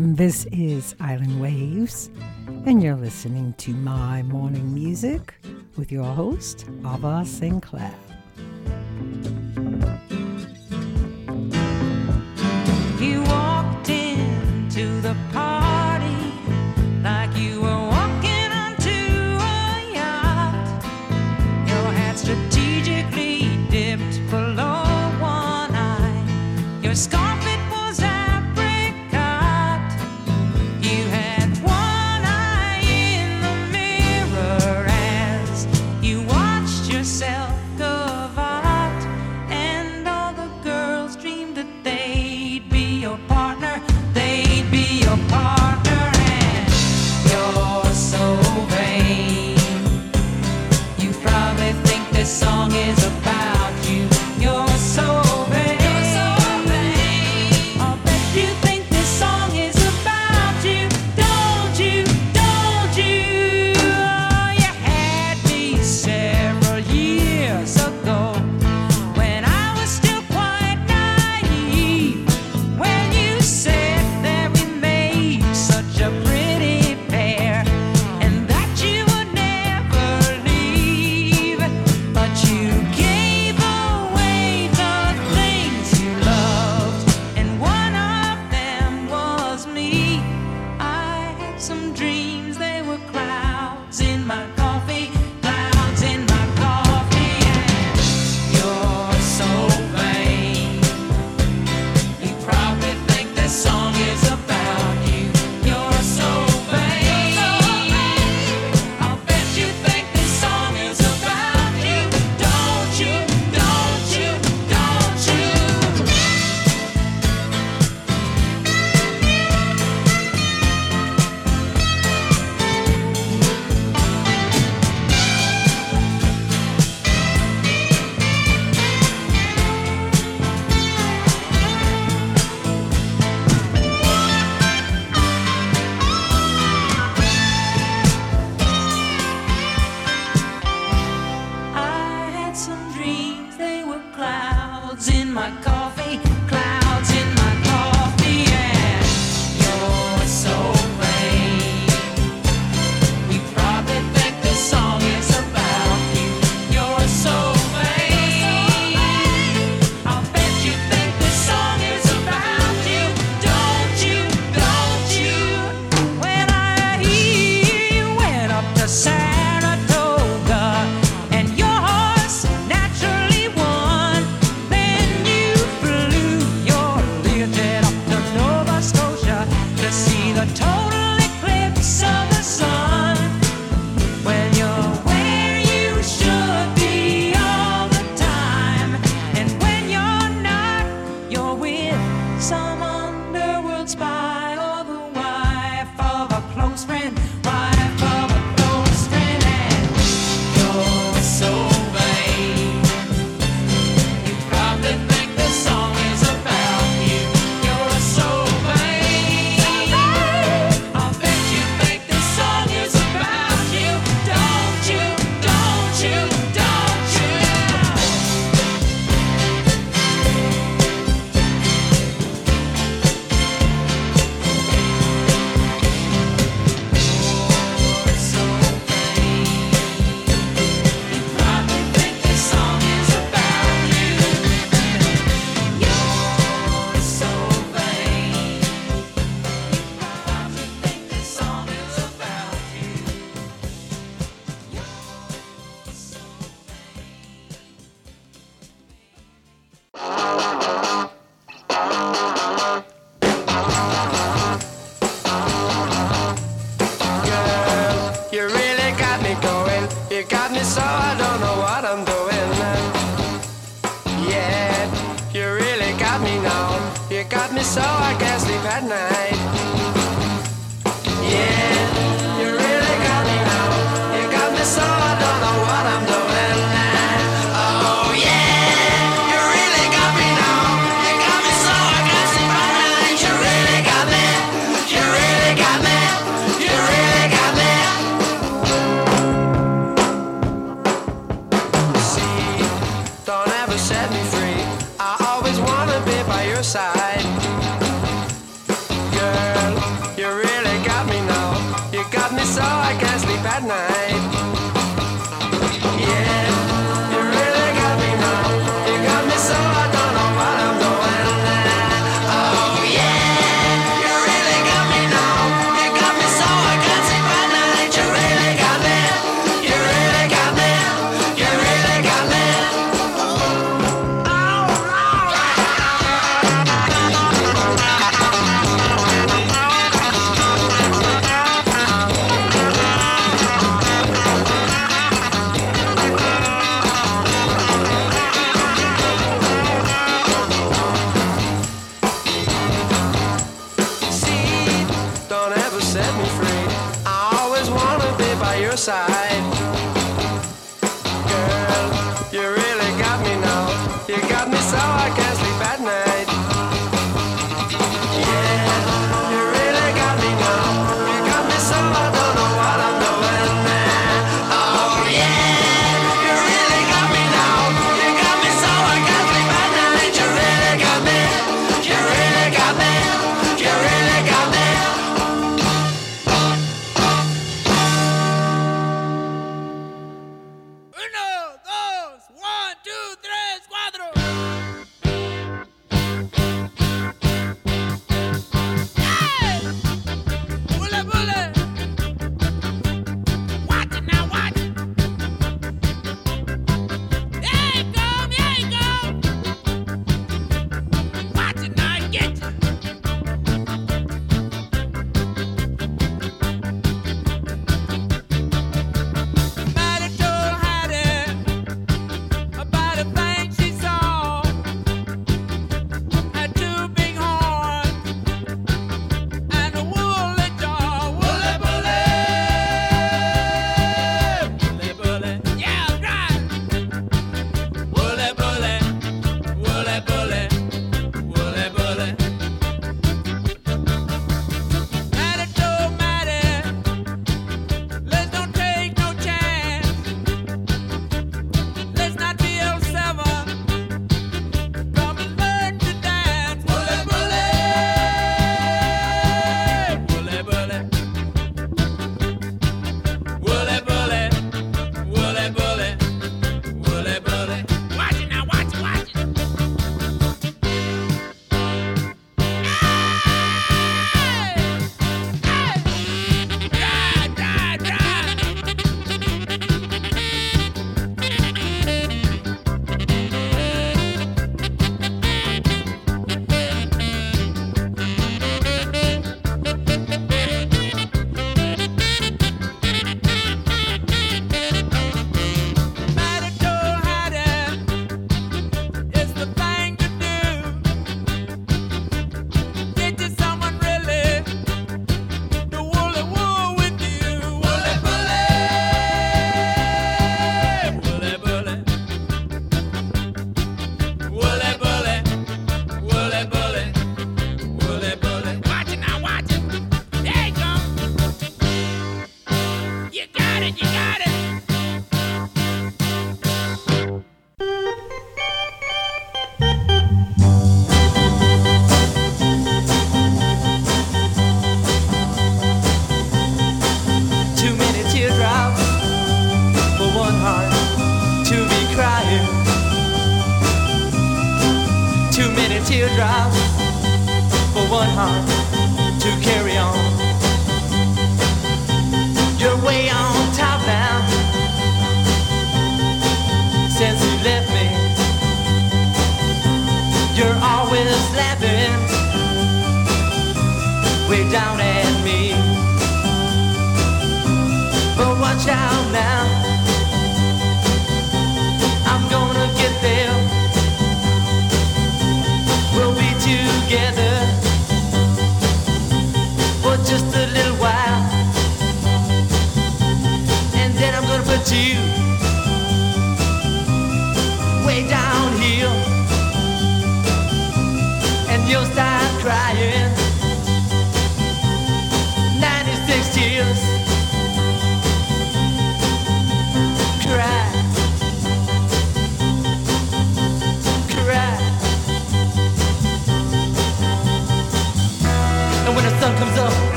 This is Island Waves, and you're listening to My Morning Music with your host, Ava Sainte Claire.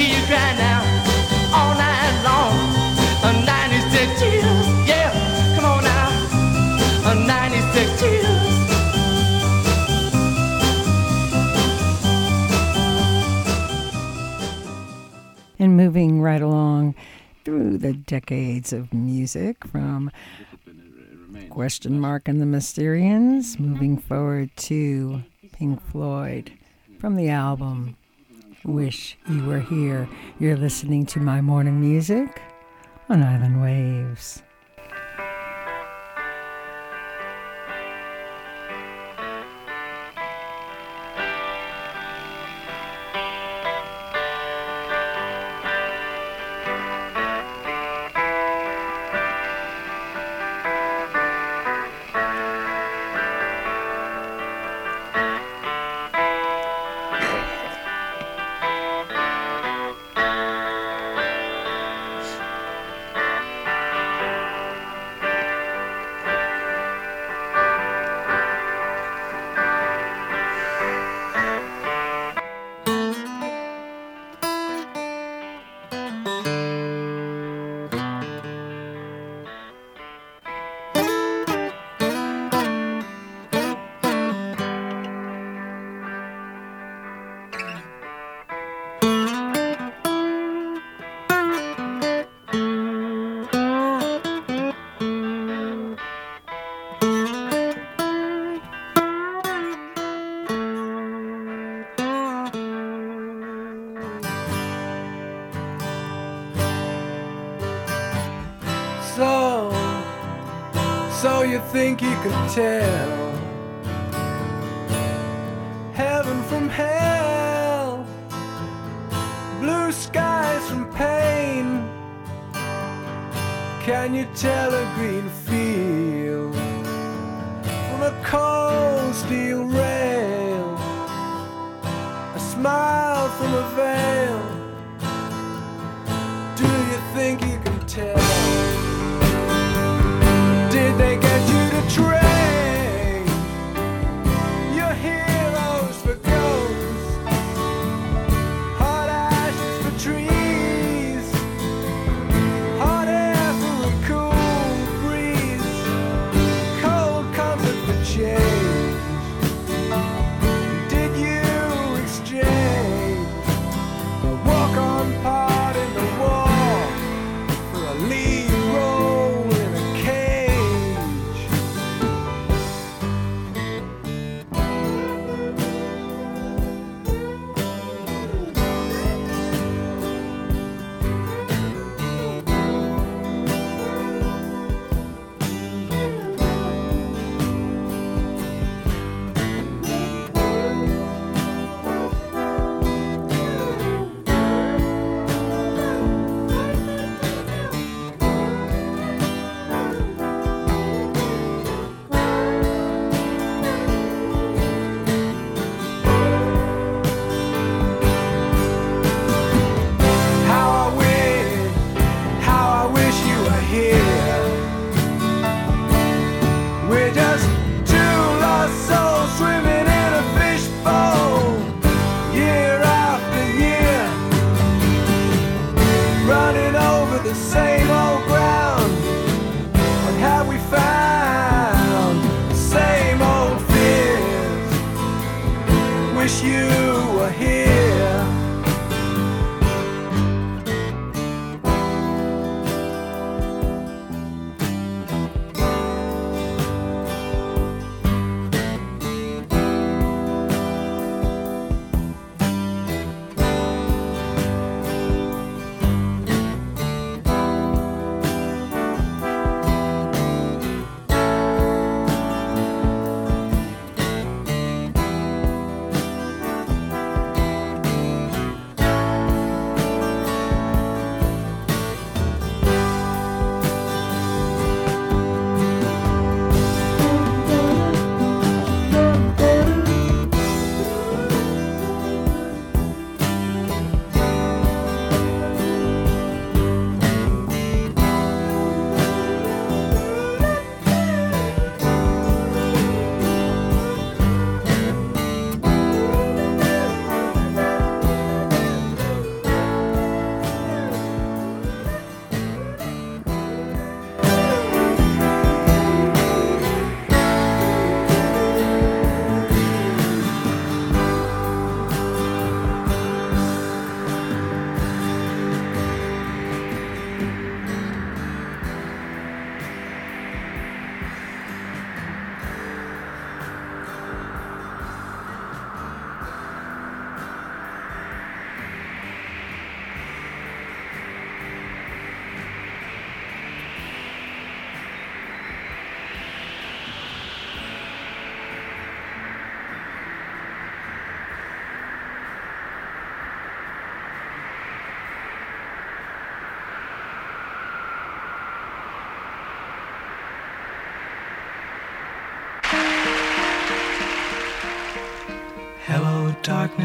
hear you cry now all night long. A 96 tears, yeah, come on now. A tears. And moving right along through the decades of music from question mark and the Mysterians, moving forward to Pink Floyd from the album wish you were here. You're listening to my morning music on Island Waves.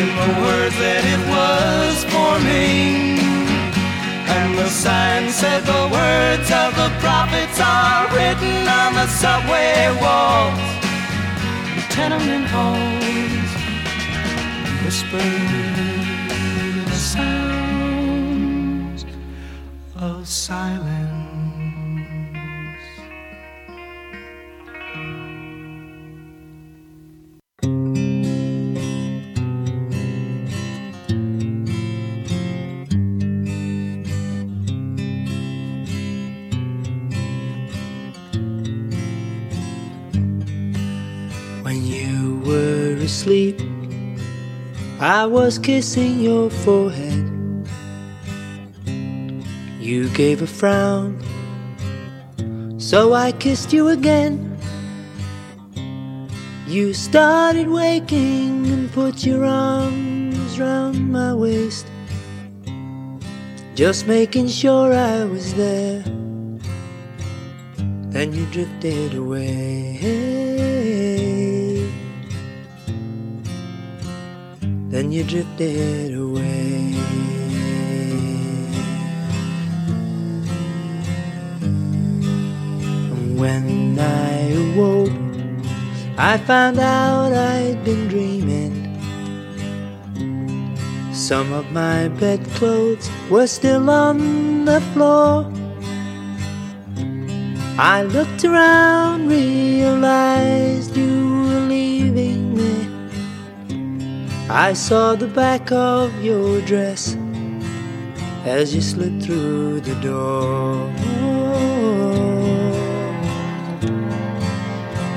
in the words that it was forming. And the sign said the words of the prophets are written on the subway walls, tenement halls, whispered the sounds of silence. Were asleep, I was kissing your forehead. You gave a frown, so I kissed you again. You started waking and put your arms round my waist, just making sure I was there. Then you drifted away. Then you drifted away. And when I awoke, I found out I'd been dreaming. Some of my bedclothes were still on the floor. I looked around, realized you were leaving. I saw the back of your dress as you slipped through the door.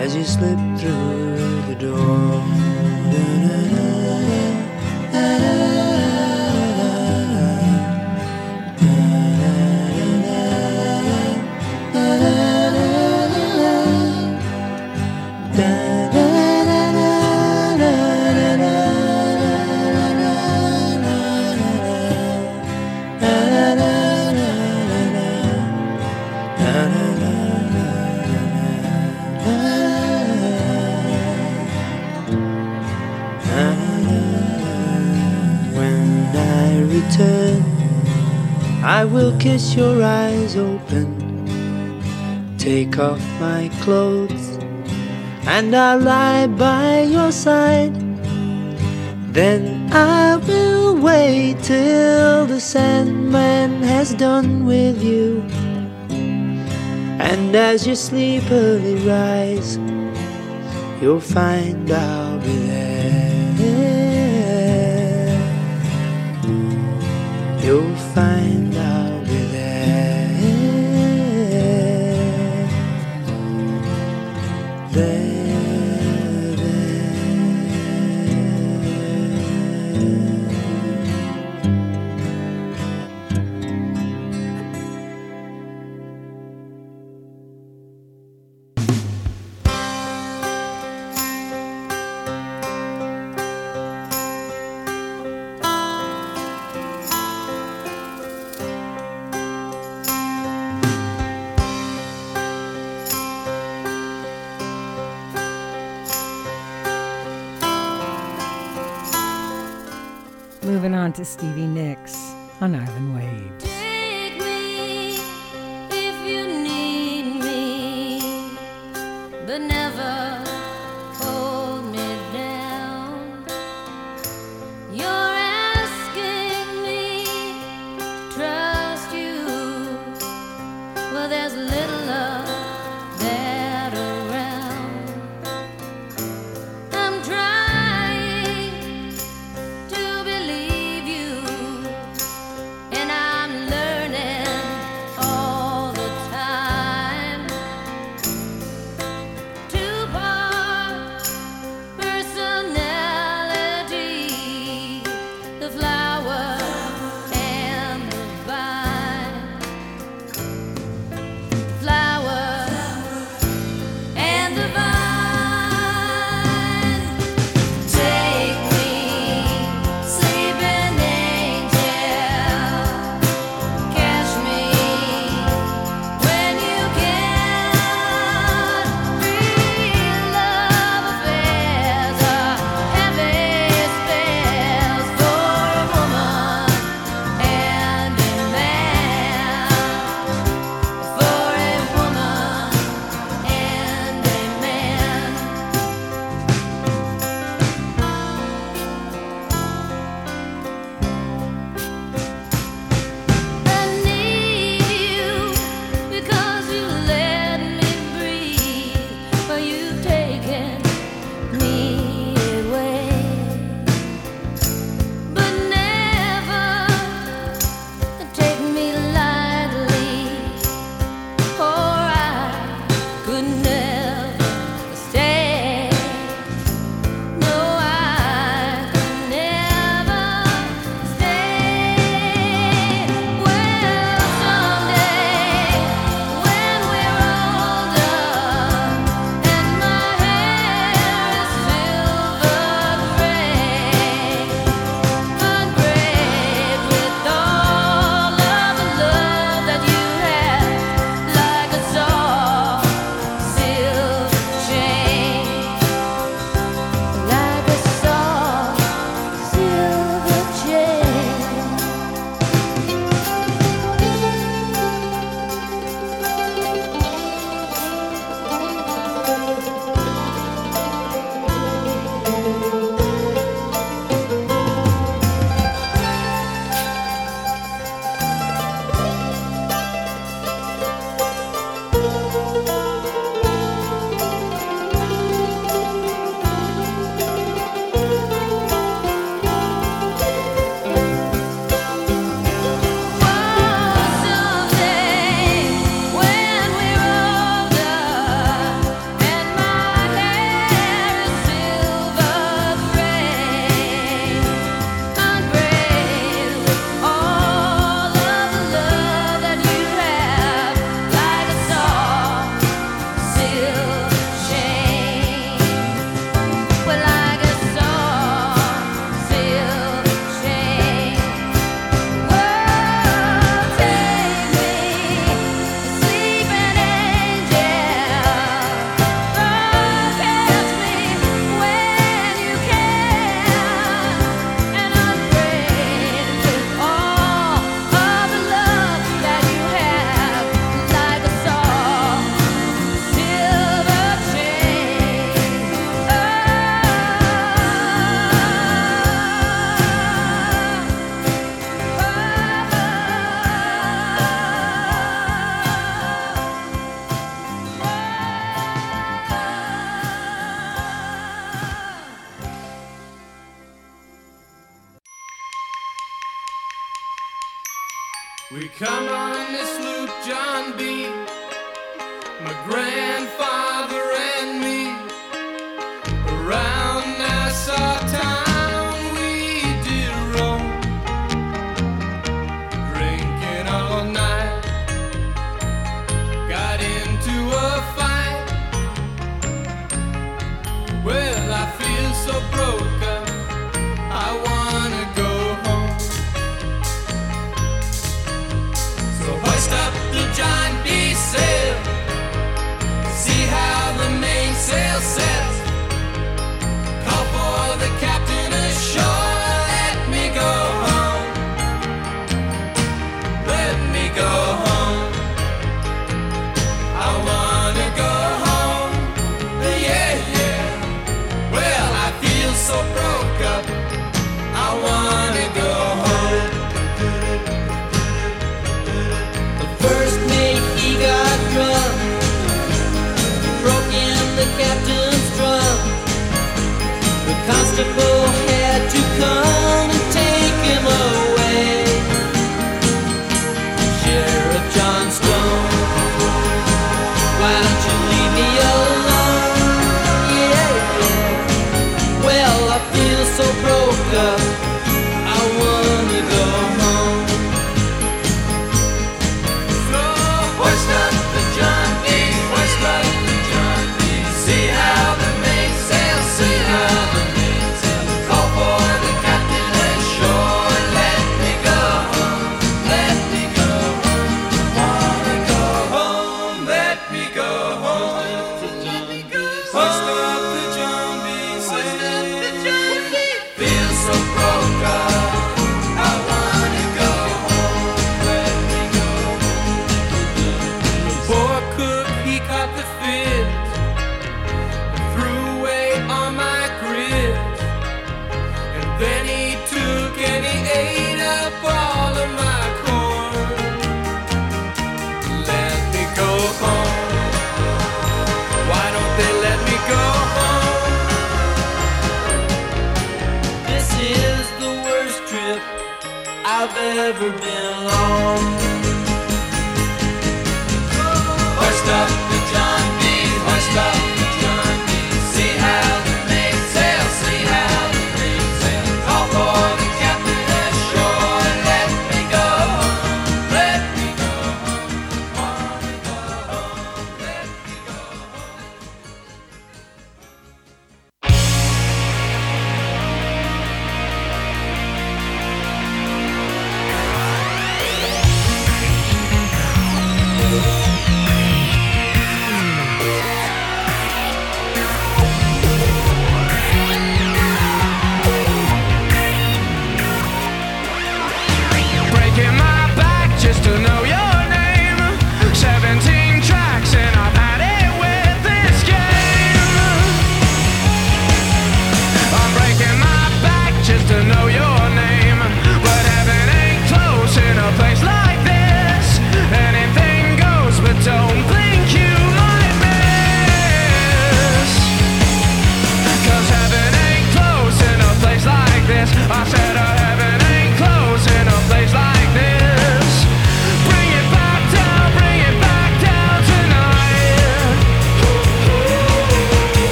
As you slipped through the door. I will kiss your eyes open, take off my clothes, and I'll lie by your side. Then I will wait till the Sandman has done with you. And as you sleepily rise, you'll find I'll be there. You'll find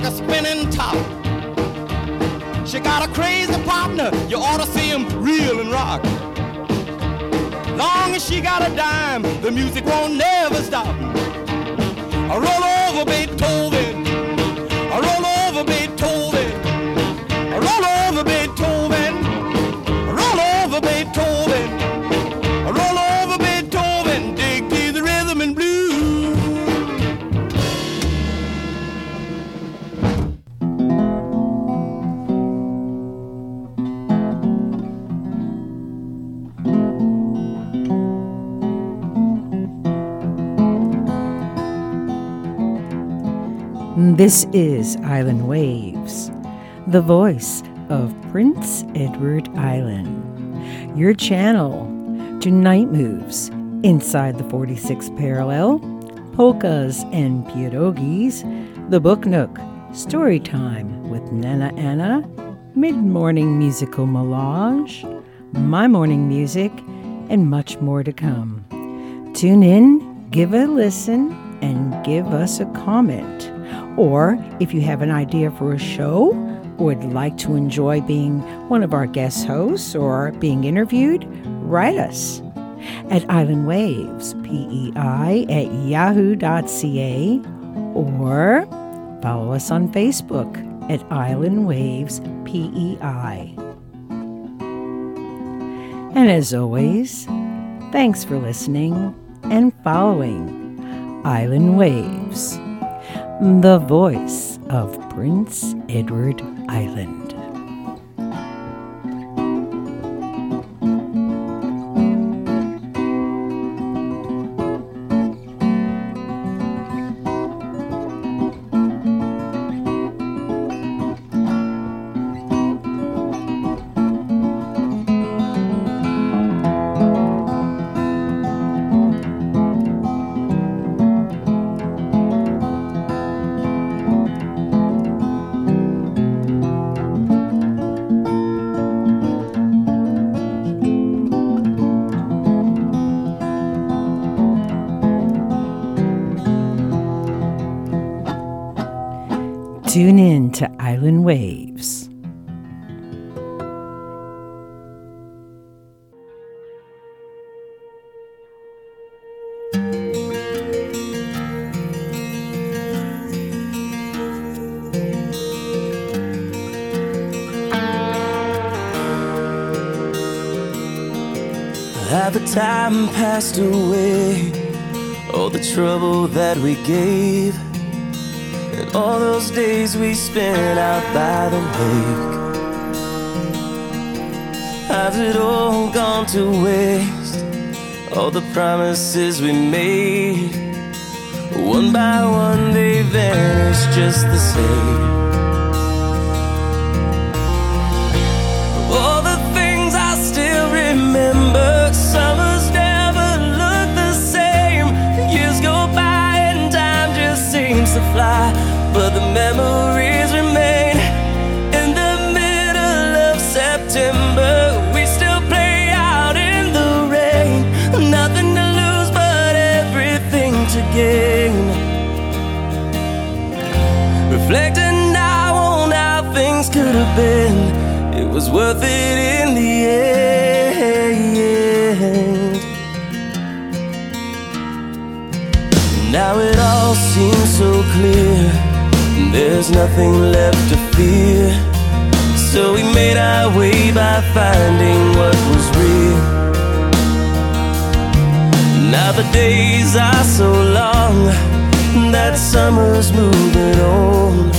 Like a spinning top. She got a crazy partner, you ought to see him reel and rock. Long as she got a dime, the music won't never stop. I roll over Beethoven. This is Island Waves, the voice of Prince Edward Island, your channel to night moves inside the 46th parallel, polkas and pierogies, the Book Nook, story time with Nana Anna, mid morning musical melange, my morning music, and much more to come. Tune in, give a listen, and give us a comment. Or if you have an idea for a show, would like to enjoy being one of our guest hosts or being interviewed, write us at Island Waves, PEI at yahoo.ca, or follow us on Facebook at Island Waves, PEI. And as always, thanks for listening and following Island Waves, the voice of Prince Edward Island. Away? All the trouble that we gave, and all those days we spent out by the lake. Has it all gone to waste? All the promises we made, one by one they vanish just the same. to fly, but the memories remain. In the middle of September, we still play out in the rain. Nothing to lose, but everything to gain. Reflecting now on how things could have been, it was worth it. clear. There's nothing left to fear. So we made our way by finding what was real. Now the days are so long that summer's moving on.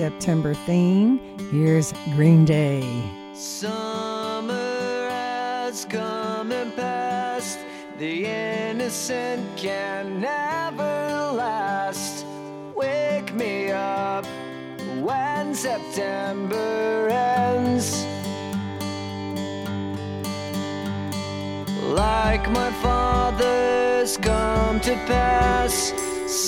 September theme. Here's Green Day. Summer has come and passed. The innocent can never last. Wake me up when September ends. Like my father's come to pass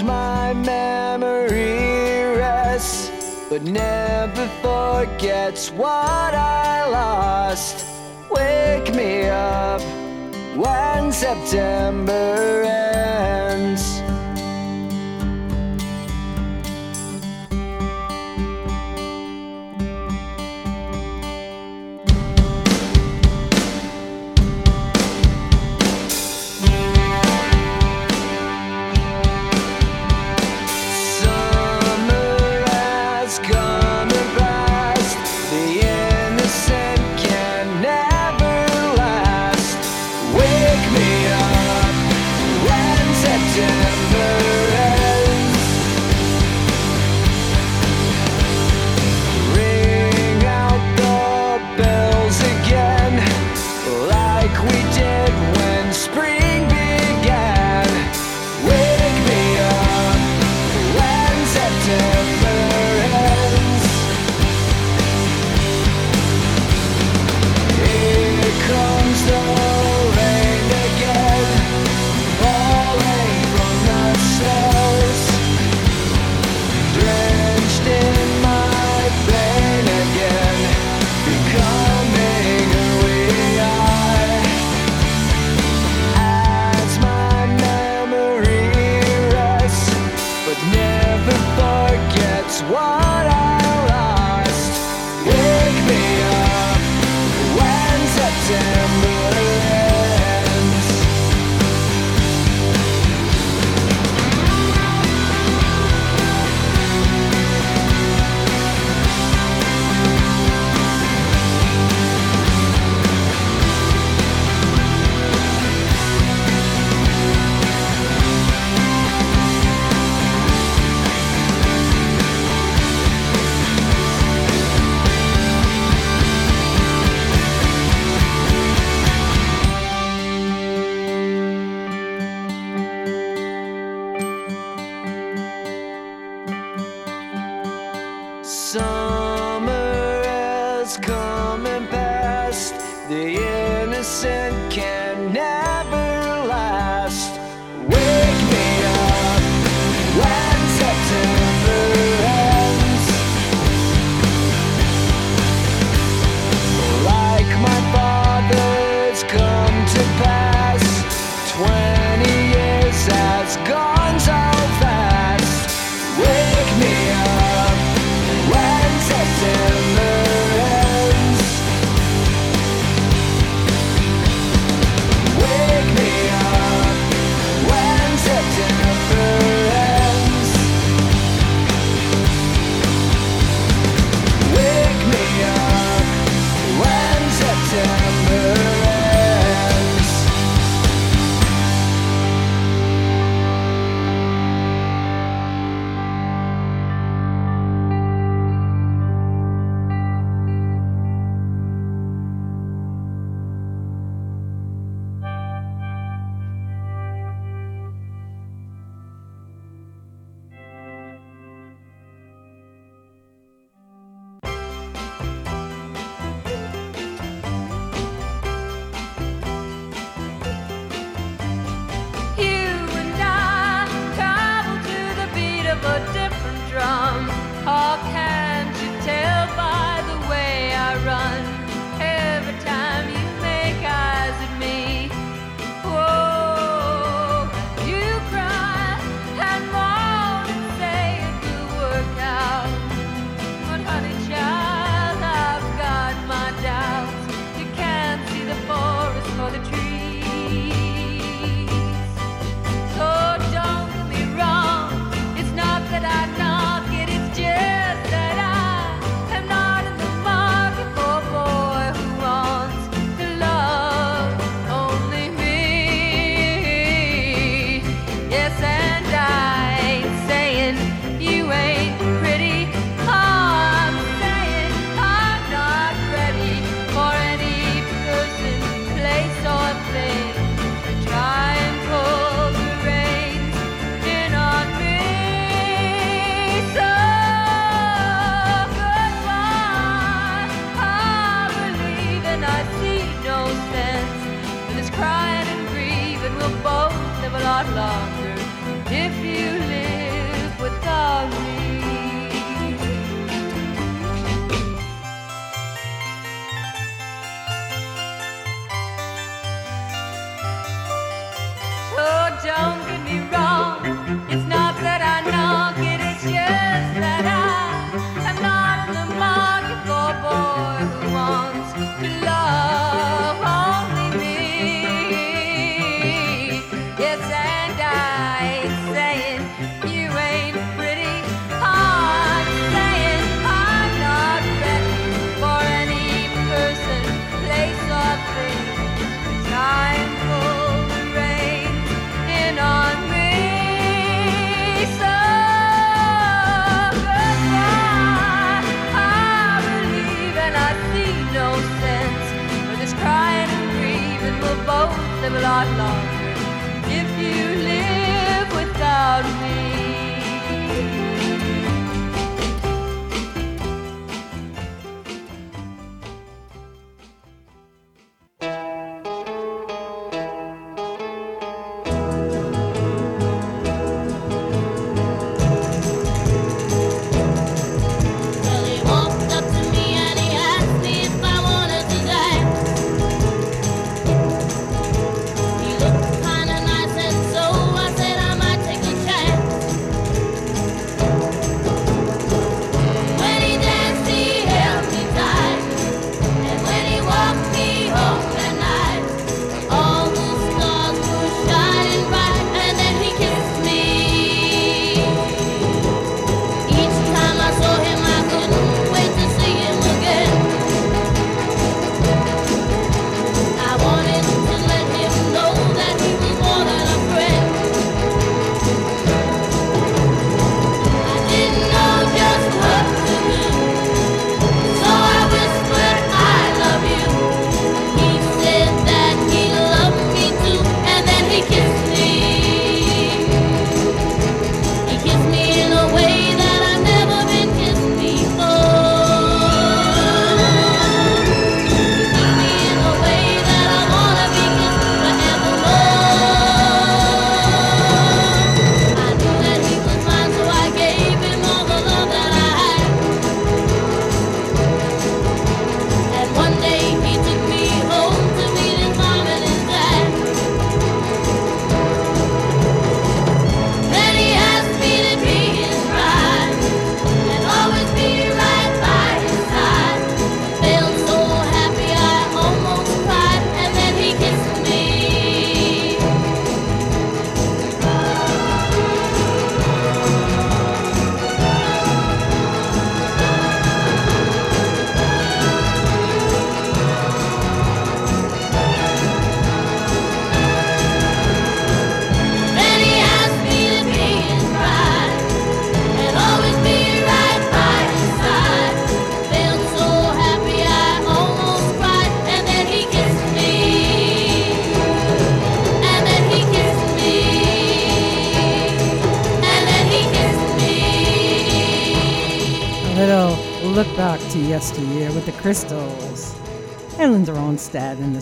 my memory rests, but never forgets what I lost. Wake me up when September ends.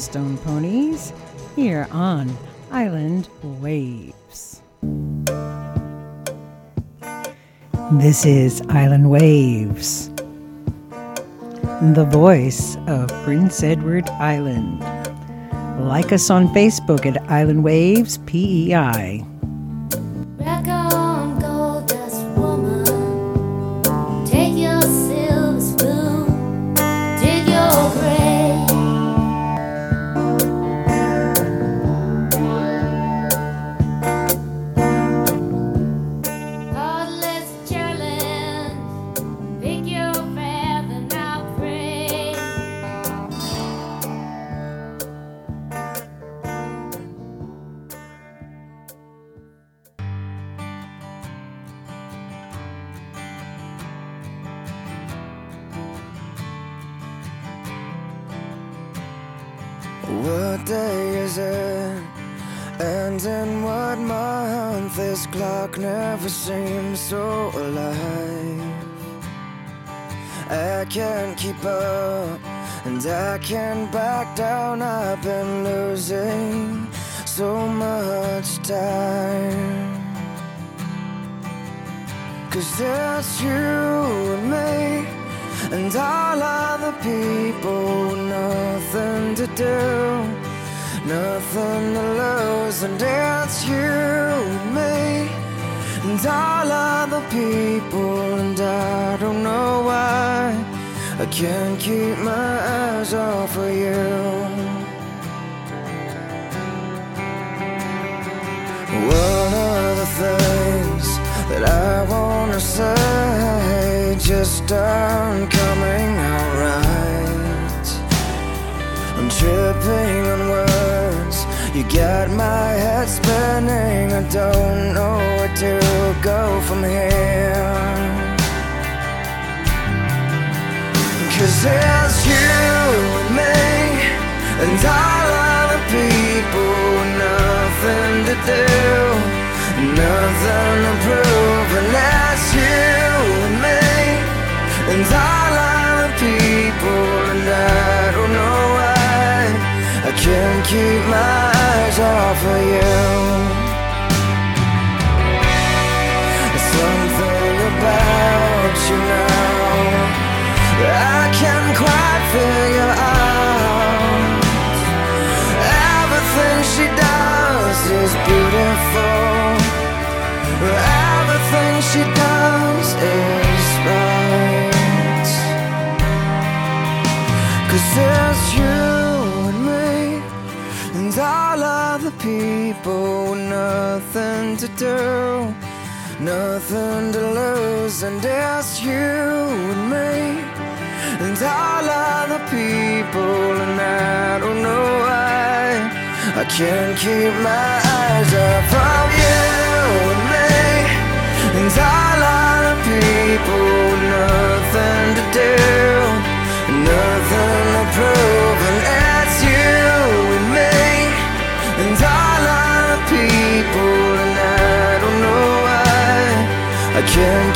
Stone Poneys here on Island Waves. This is Island Waves, the voice of Prince Edward Island. Like us on Facebook at Island Waves PEI.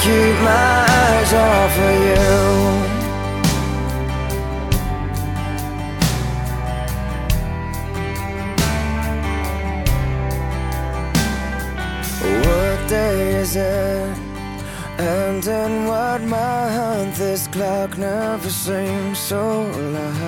keep my eyes off of you. What day is it? And in what month this clock never seems so loud.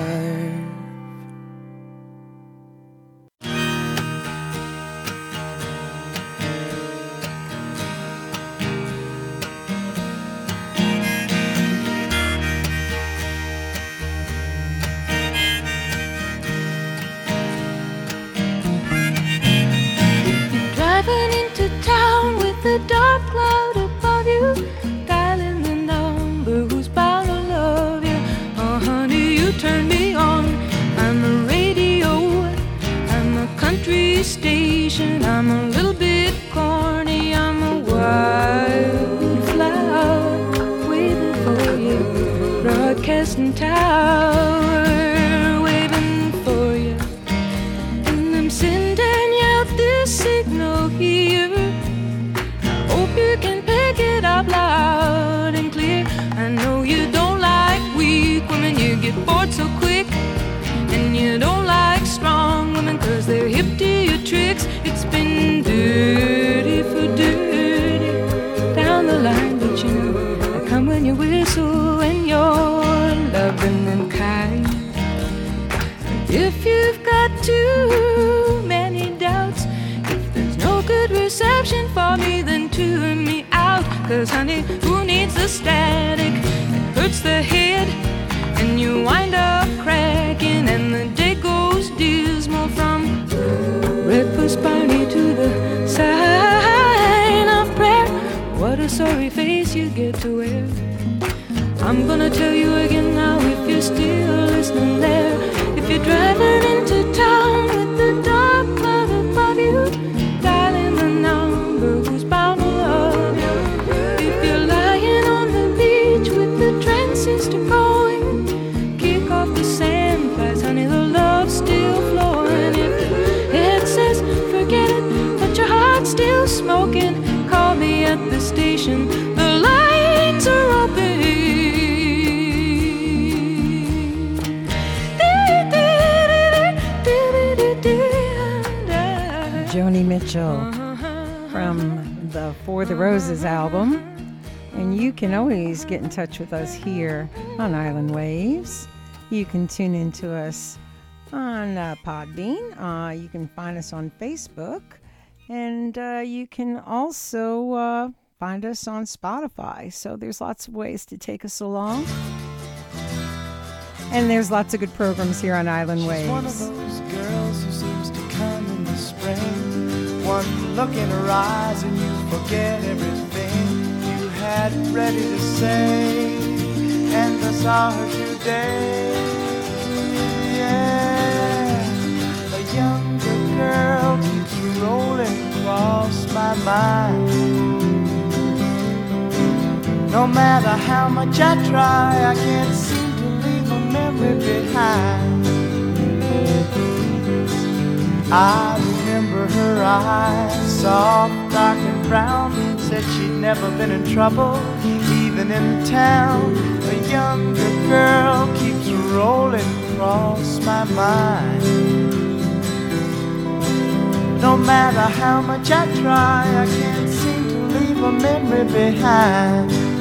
Cause honey, who needs the static It hurts the head? And you wind up cracking, and the day goes dismal from reckless party to the sign of prayer. What a sorry face you get to wear. I'm gonna tell you again now if you're still listening there, if you're driving. Mitchell from the For the Roses album. And you can always get in touch with us here on Island Waves. You can tune in to us on uh, Podbean. Uh, you can find us on Facebook. And uh, you can also uh, find us on Spotify. So there's lots of ways to take us along. And there's lots of good programs here on Island Waves. One look in her eyes and you forget everything you had ready to say. And I saw her today. Yeah, a younger girl keeps rolling across my mind. No matter how much I try, I can't seem to leave a memory behind. I remember her eyes, soft, dark, and brown. Said she'd never been in trouble, even in town. A younger girl keeps rolling across my mind. No matter how much I try, I can't seem to leave a memory behind.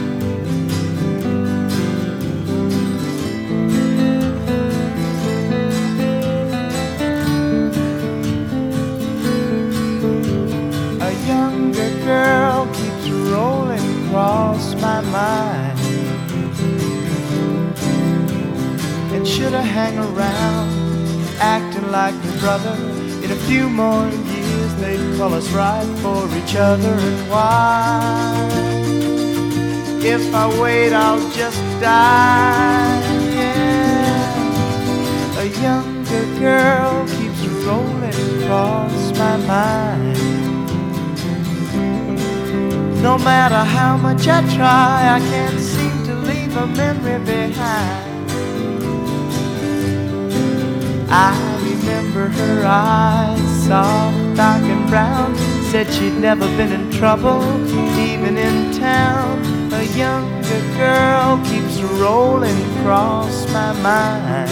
Girl keeps rolling across my mind. And should I hang around, acting like your brother? In a few more years, they'd call us right for each other. And why? If I wait, I'll just die. Yeah. A younger girl keeps rolling across my mind. No matter how much I try, I can't seem to leave a memory behind. I remember her eyes, soft, dark, and brown. Said she'd never been in trouble, even in town. A younger girl keeps rolling across my mind.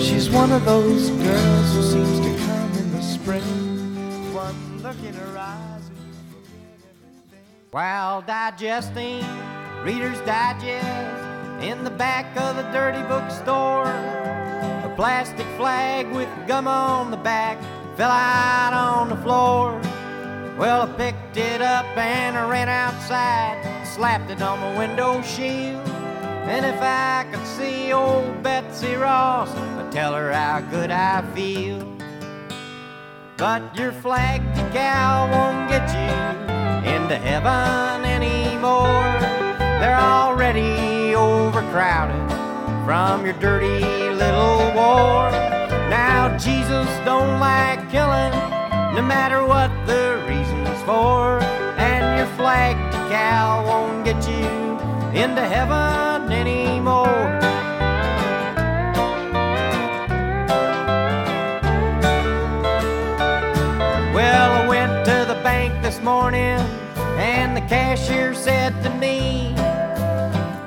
She's one of those girls who seems While digesting Reader's Digest in the back of the dirty bookstore, a plastic flag with gum on the back fell out on the floor. Well, I picked it up and I ran outside, slapped it on my window shield. And if I could see old Betsy Ross, I'd tell her how good I feel. But your flag decal won't get you into heaven anymore. They're already overcrowded from your dirty little war. Now, Jesus don't like killing, no matter what the reason's for. And your flag decal won't get you into heaven anymore. Morning, and the cashier said to me,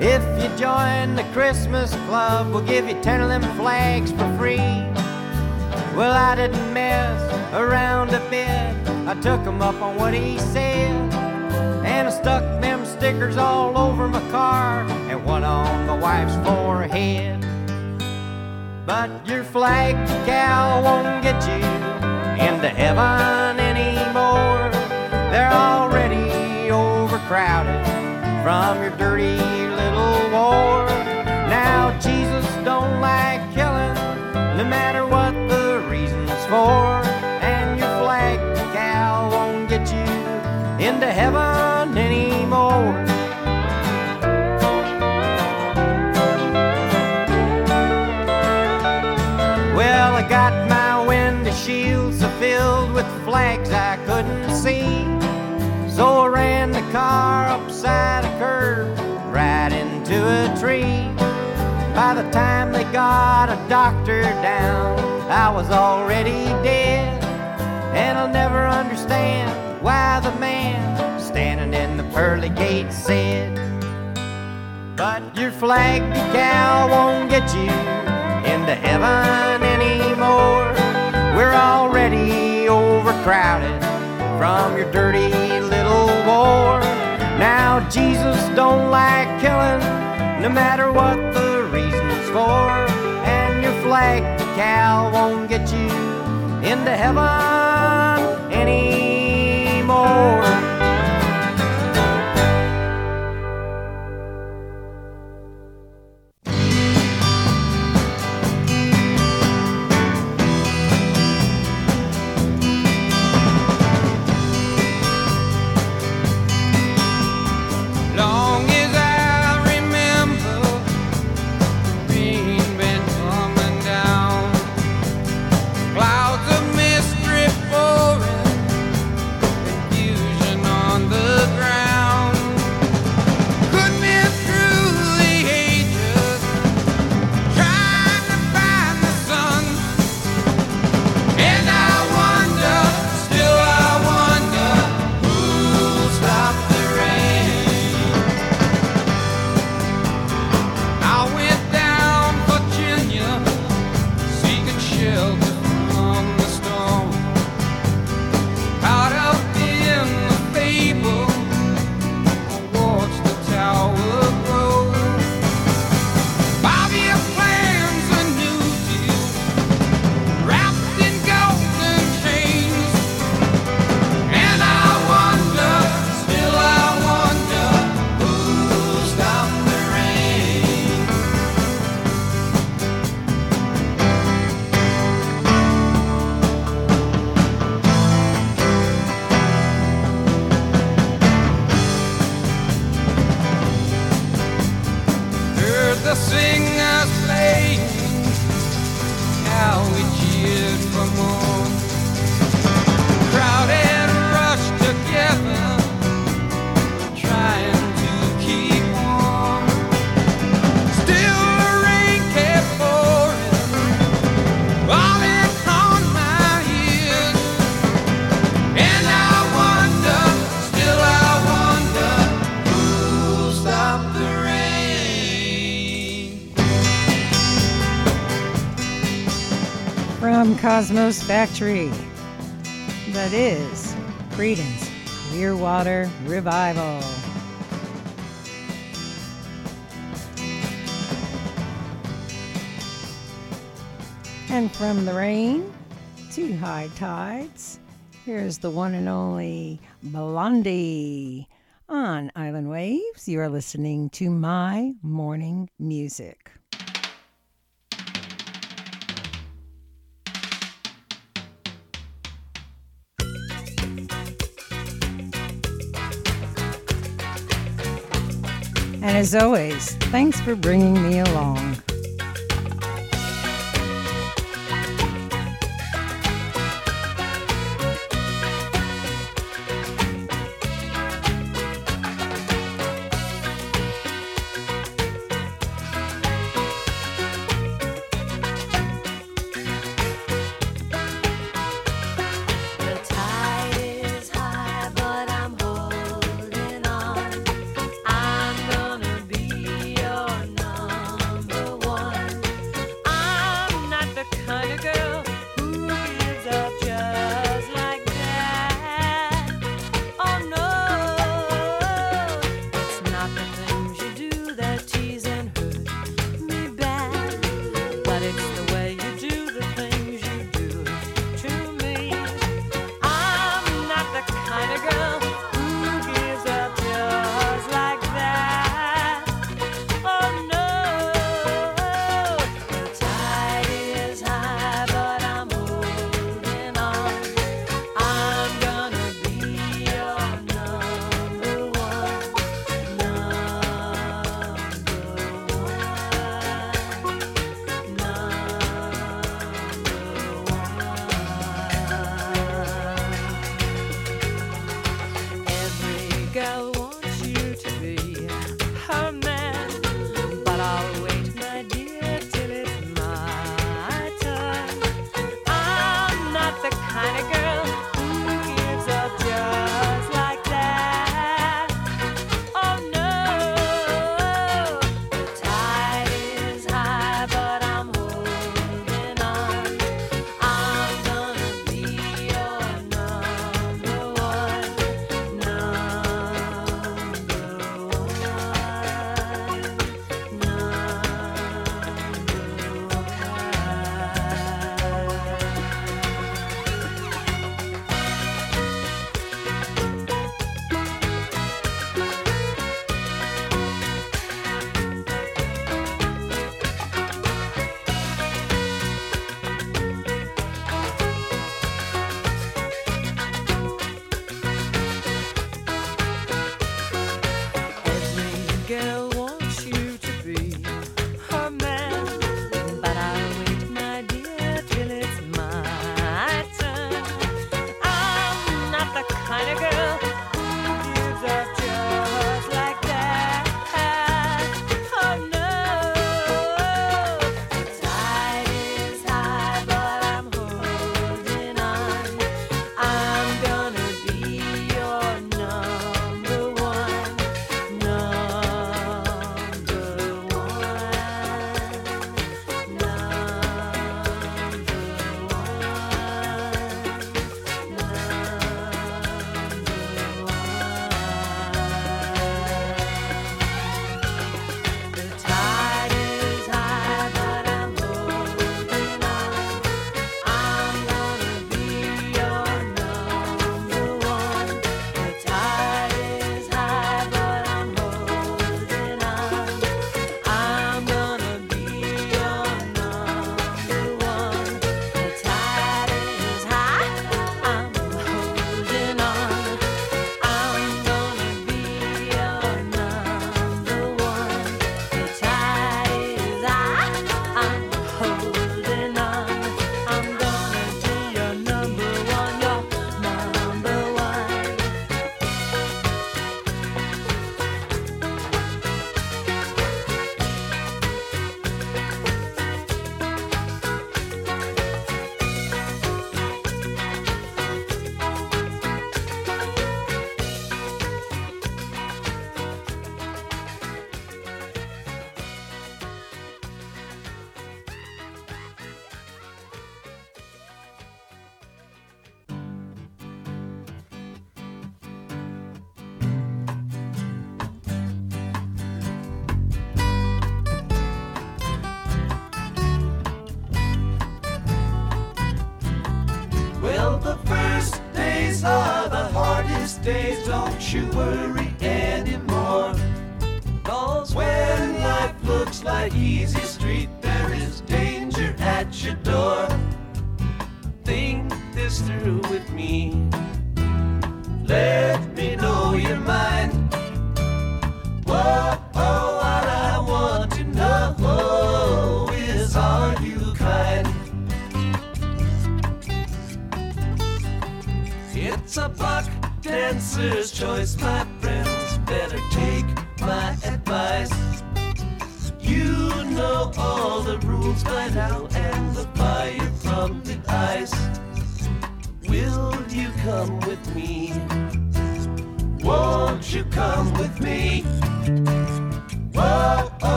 If you join the Christmas club, we'll give you 10 of them flags for free. Well, I didn't mess around a bit, I took him up on what he said, and I stuck them stickers all over my car and one on my wife's forehead. But your flag decal won't get you into heaven. They're already overcrowded from your dirty little war. Now Jesus don't like car upside a curve, right into a tree. By the time they got a doctor down, I was already dead. And I'll never understand why the man standing in the pearly gate said, But your flag decal won't get you into heaven anymore. We're already overcrowded from your dirty little war. Now, Jesus don't like killing, no matter what the reason's for. And your flag, the cow, won't get you into heaven anymore. Cosmo's Factory. That is Creedence Clearwater Revival. And from the rain to high tides, here's the one and only Blondie. On Island Waves, you are listening to my morning music. And as always, thanks for bringing me along.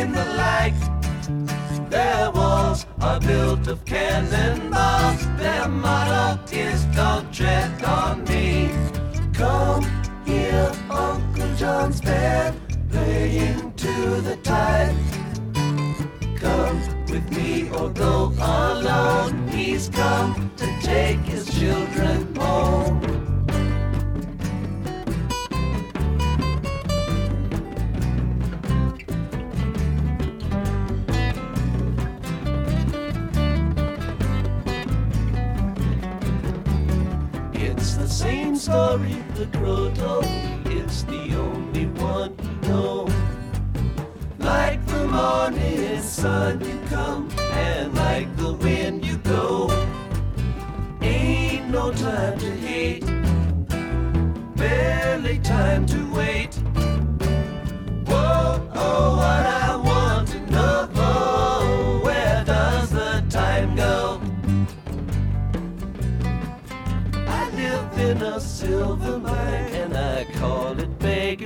Seen the light? Their walls are built of cannonballs. Their motto is don't tread on me. Come here, Uncle John's band playing to the tide. Come with me or go alone. He's come to take his children home. Me. It's the only one you know. Like the morning sun you come, and like the wind you go. Ain't no time to hate, barely time to wait. Whoa, oh, what I want to know, where does the time go? I live in a silver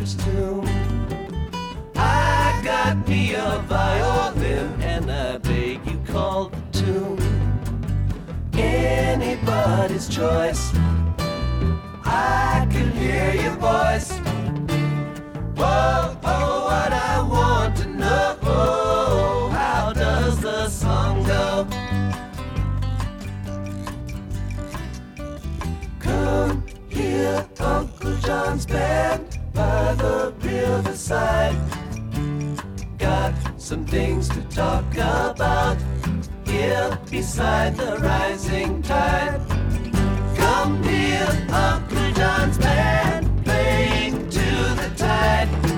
Beggar's Tomb. I got me a violin and I beg you call the tune. Anybody's choice. I can hear your voice. Whoa, oh, what I want to know. How does the song go? Come here, Uncle John's band by the riverside. Got some things to talk about here beside the rising tide. Come here, Uncle John's band playing to the tide.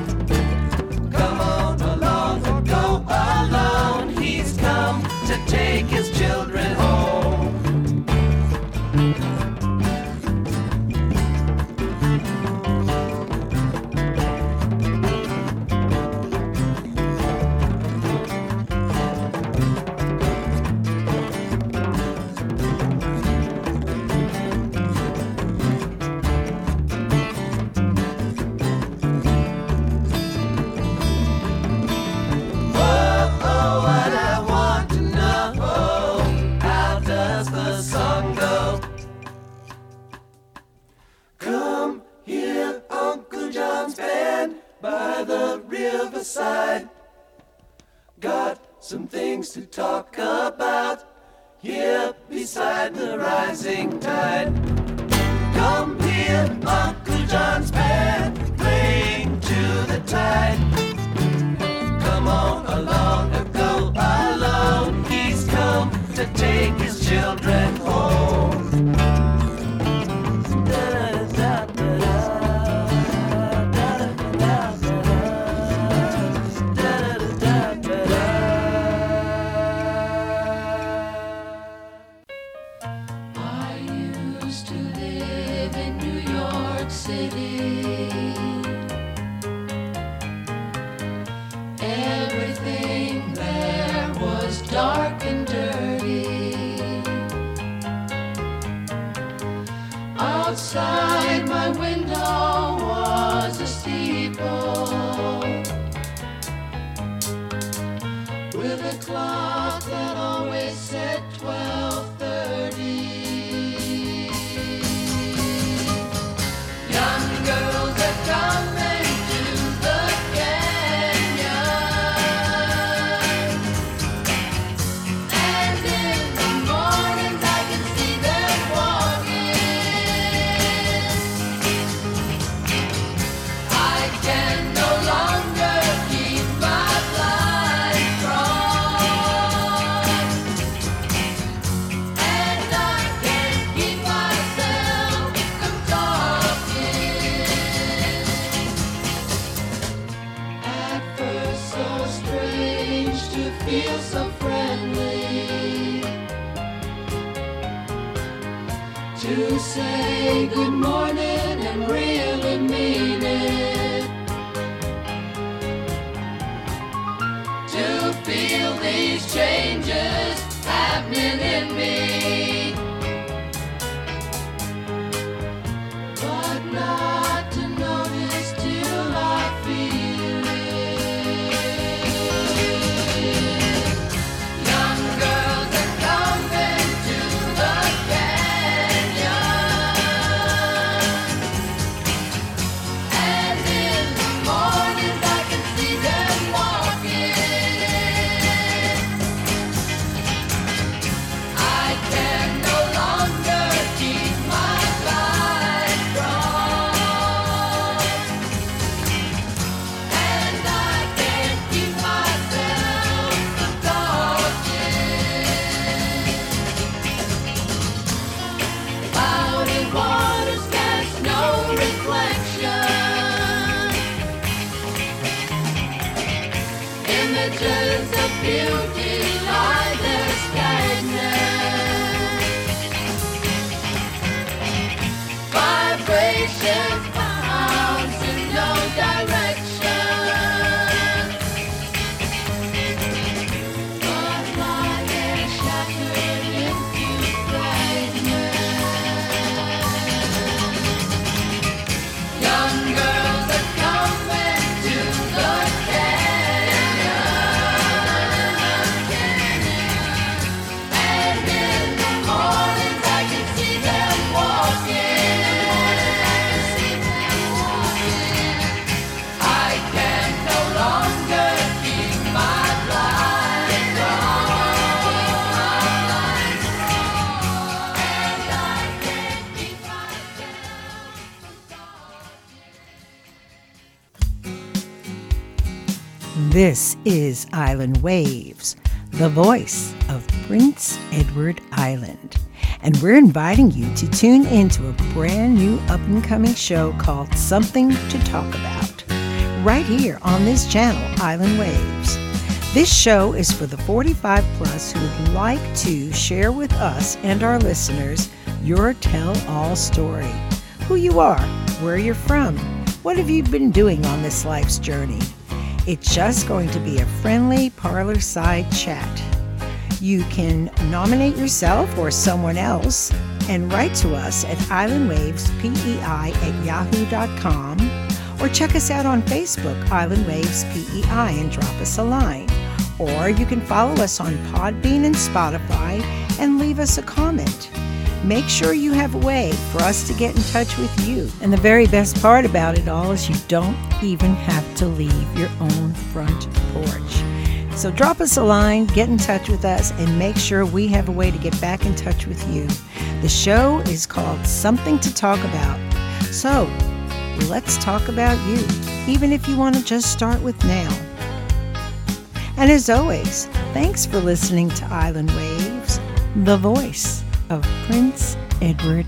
Things to talk about here beside the rising tide. Come here, Uncle John's band playing to the tide. Come on along and go alone. He's come to take his children home. Images of beauty This is Island Waves, the voice of Prince Edward Island. And we're inviting you to tune into a brand new up and coming show called Something to Talk About, right here on this channel, Island Waves. This show is for the 45 plus who would like to share with us and our listeners your tell all story who you are, where you're from, what have you been doing on this life's journey. It's just going to be a friendly parlor side chat. You can nominate yourself or someone else and write to us at islandwavespei at yahoo.com or check us out on Facebook, Island Waves PEI, and drop us a line. Or you can follow us on Podbean and Spotify and leave us a comment. Make sure you have a way for us to get in touch with you. And the very best part about it all is you don't even have to leave your own front porch. So drop us a line, get in touch with us, and make sure we have a way to get back in touch with you. The show is called Something to Talk About. So let's talk about you, even if you want to just start with now. And as always, thanks for listening to Island Waves, the voice of Prince Edward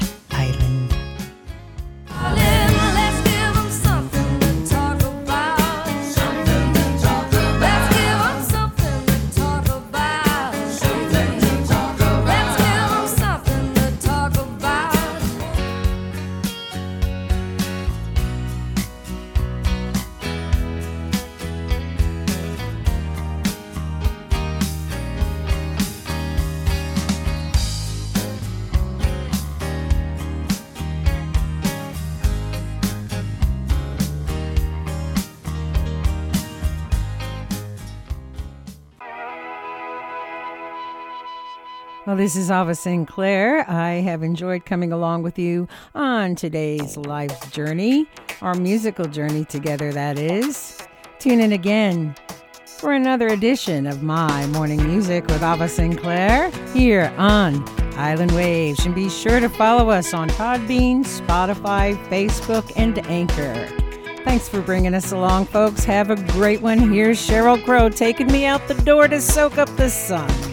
Well, this is Ava Sainte Claire. I have enjoyed coming along with you on today's life's journey, our musical journey together, that is. Tune in again for another edition of my morning music with Ava Sainte Claire here on Island Waves. And be sure to follow us on Podbean, Spotify, Facebook, and Anchor. Thanks for bringing us along, folks. Have a great one. Here's Sheryl Crow taking me out the door to soak up the sun.